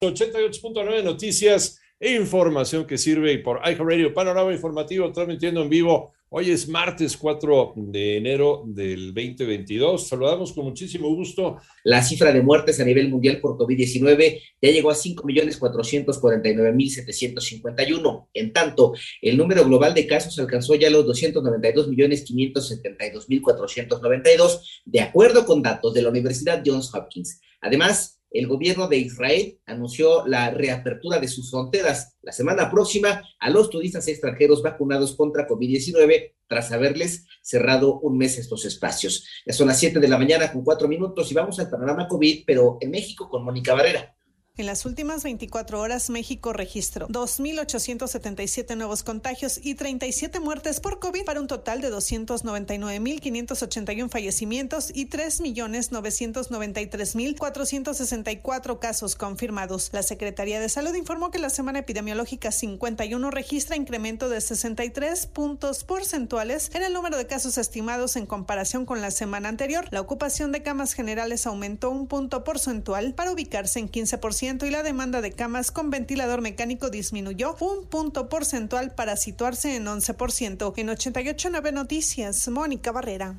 88.9 Noticias e información que sirve por Radio Panorama Informativo, transmitiendo en vivo. Hoy es martes 4 de enero del 2022. Saludamos con muchísimo gusto. La cifra de muertes a nivel mundial por COVID-19 ya llegó a 5.449.751. En tanto, el número global de casos alcanzó ya los 292.572.492, de acuerdo con datos de la Universidad Johns Hopkins. Además, el gobierno de Israel anunció la reapertura de sus fronteras la semana próxima a los turistas extranjeros vacunados contra COVID-19 tras haberles cerrado un mes estos espacios. Ya son las 7 de la mañana con cuatro minutos y vamos al panorama COVID, pero en México con Mónica Barrera. En las últimas 24 horas, México registró 2.877 nuevos contagios y 37 muertes por COVID para un total de 299.581 fallecimientos y 3.993.464 casos confirmados. La Secretaría de Salud informó que la semana epidemiológica 51 registra incremento de 63 puntos porcentuales en el número de casos estimados en comparación con la semana anterior. La ocupación de camas generales aumentó un punto porcentual para ubicarse en 15% y la demanda de camas con ventilador mecánico disminuyó un punto porcentual para situarse en 11%. En 88.9 Noticias, Mónica Barrera.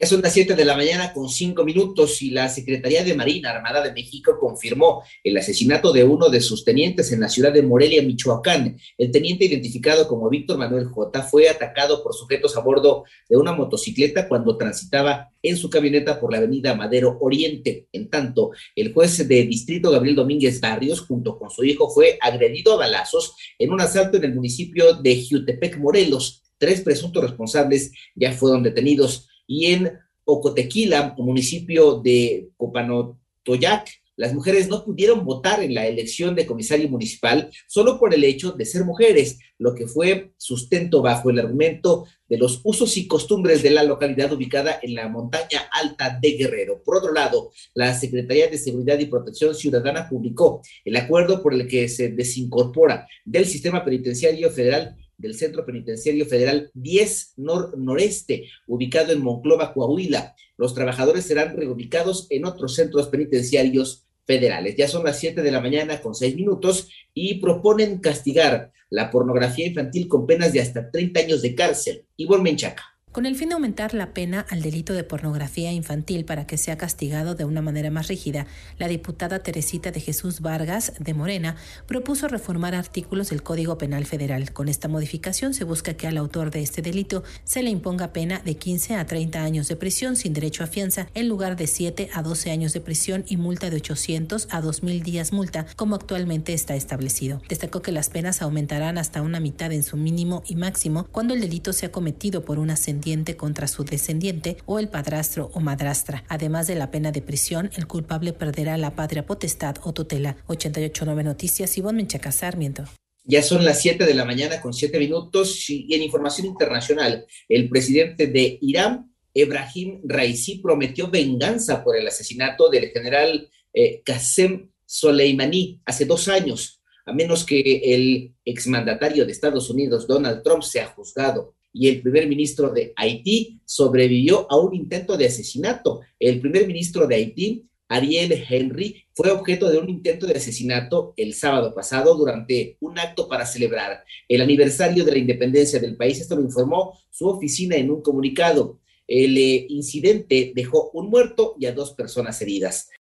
Es las 7 de la mañana con 5 minutos y la Secretaría de Marina Armada de México confirmó el asesinato de uno de sus tenientes en la ciudad de Morelia, Michoacán. El teniente identificado como Víctor Manuel J fue atacado por sujetos a bordo de una motocicleta cuando transitaba en su camioneta por la avenida Madero Oriente. En tanto, el juez de distrito Gabriel Domínguez Barrios, junto con su hijo, fue agredido a balazos en un asalto en el municipio de Jutepec, Morelos. Tres presuntos responsables ya fueron detenidos y en Ocotequila, municipio de Copanotoyac, las mujeres no pudieron votar en la elección de comisario municipal solo por el hecho de ser mujeres, lo que fue sustento bajo el argumento de los usos y costumbres de la localidad ubicada en la montaña alta de Guerrero. Por otro lado, la Secretaría de Seguridad y Protección Ciudadana publicó el acuerdo por el que se desincorpora del sistema penitenciario federal del Centro Penitenciario Federal 10 Noreste, ubicado en Monclova, Coahuila. Los trabajadores serán reubicados en otros centros penitenciarios federales. Ya son las 7 de la mañana con 6 minutos y proponen castigar la pornografía infantil con penas de hasta 30 años de cárcel. Ivonne Menchaca. Con el fin de aumentar la pena al delito de pornografía infantil para que sea castigado de una manera más rígida, la diputada Teresita de Jesús Vargas de Morena propuso reformar artículos del Código Penal Federal. Con esta modificación se busca que al autor de este delito se le imponga pena de 15 a 30 años de prisión sin derecho a fianza en lugar de 7 a 12 años de prisión y multa de 800 a 2.000 días multa, como actualmente está establecido. Destacó que las penas aumentarán hasta una mitad en su mínimo y máximo cuando el delito sea cometido por una sentencia contra su descendiente o el padrastro o madrastra. Además de la pena de prisión, el culpable perderá la patria potestad o tutela. 88.9 Noticias, Ivonne Menchaca Sarmiento. Ya son las 7 de la mañana con 7 minutos y en información internacional, el presidente de Irán, Ebrahim Raisi, prometió venganza por el asesinato del general eh, Qasem Soleimani hace dos años, a menos que el exmandatario de Estados Unidos, Donald Trump, sea juzgado y el primer ministro de Haití sobrevivió a un intento de asesinato. El primer ministro de Haití, Ariel Henry, fue objeto de un intento de asesinato el sábado pasado durante un acto para celebrar el aniversario de la independencia del país. Esto lo informó su oficina en un comunicado. El eh, incidente dejó un muerto y a dos personas heridas.